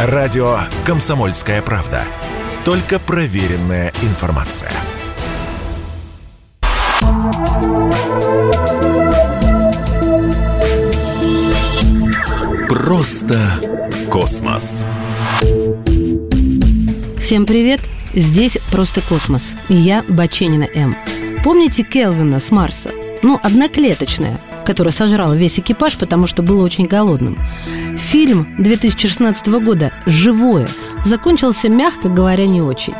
Радио «Комсомольская правда». Только проверенная информация. Просто космос. Всем привет! Здесь «Просто космос» и я, Баченина М. Помните Келвина с Марса? Ну, одноклеточная, которая сожрала весь экипаж, потому что было очень голодным. Фильм 2016 года «Живое» закончился, мягко говоря, не очень.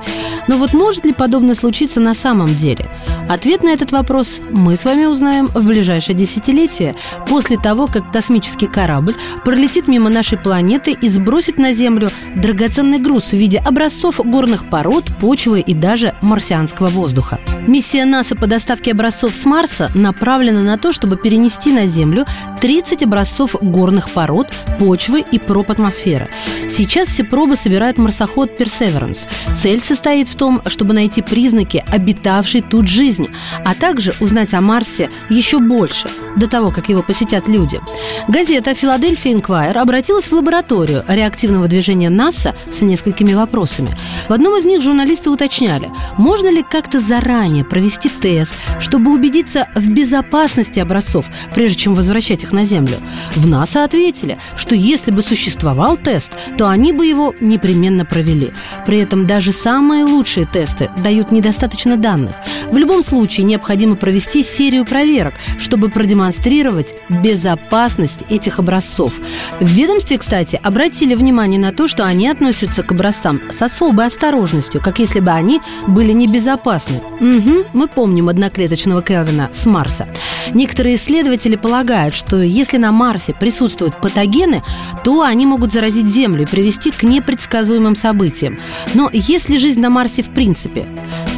Но вот может ли подобное случиться на самом деле? Ответ на этот вопрос мы с вами узнаем в ближайшее десятилетие, после того, как космический корабль пролетит мимо нашей планеты и сбросит на Землю драгоценный груз в виде образцов горных пород, почвы и даже марсианского воздуха. Миссия НАСА по доставке образцов с Марса направлена на то, чтобы перенести на Землю 30 образцов горных пород, почвы и проб атмосферы. Сейчас все пробы собирает марсоход Perseverance. Цель состоит в том, чтобы найти признаки обитавшей тут жизни, а также узнать о Марсе еще больше, до того, как его посетят люди. Газета «Филадельфия Инквайр» обратилась в лабораторию реактивного движения НАСА с несколькими вопросами. В одном из них журналисты уточняли, можно ли как-то заранее провести тест, чтобы убедиться в безопасности образцов, прежде чем возвращать их на Землю. В НАСА ответили, что если бы существовал тест, то они бы его непременно провели. При этом даже самые лучшие тесты дают недостаточно данных. В любом случае необходимо провести серию проверок, чтобы продемонстрировать безопасность этих образцов. В ведомстве, кстати, обратили внимание на то, что они относятся к образцам с особой осторожностью, как если бы они были небезопасны. Угу, мы помним одноклеточного Келвина с Марса. Некоторые исследователи полагают, что если на Марсе присутствуют патогены, то они могут заразить Землю и привести к непредсказуемым событиям. Но есть ли жизнь на Марсе в принципе?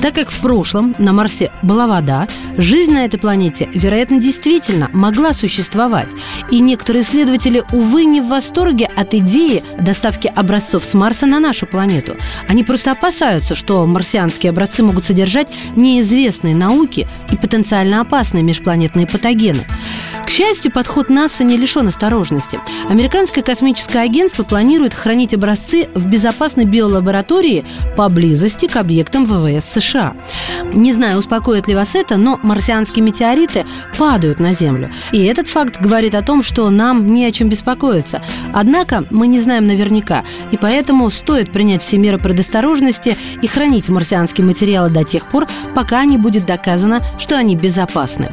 Так как в прошлом на Марсе была вода, жизнь на этой планете, вероятно, действительно могла существовать. И некоторые исследователи, увы, не в восторге от идеи доставки образцов с Марса на нашу планету. Они просто опасаются, что марсианские образцы могут содержать неизвестные науки и потенциально опасные межпланетные патогены. К счастью, подход НАСА не лишен осторожности. Американское космическое агентство планирует хранить образцы в безопасной биолаборатории поблизости к объектам ВВС США. Не знаю, успокоит ли вас это, но марсианские метеориты падают на Землю. И этот факт говорит о том, что нам не о чем беспокоиться. Однако мы не знаем наверняка, и поэтому стоит принять все меры предосторожности и хранить марсианские материалы до тех пор, пока не будет доказано, что они безопасны.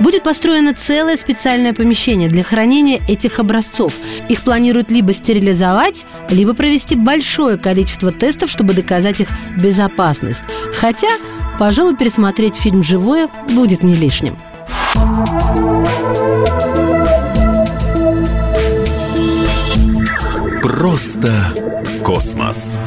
Будет построено целое специальное помещение для хранения этих образцов. Их планируют либо стерилизовать, либо провести большое количество тестов, чтобы доказать их безопасность. Хотя, пожалуй, пересмотреть фильм «Живое» будет не лишним. Просто космос.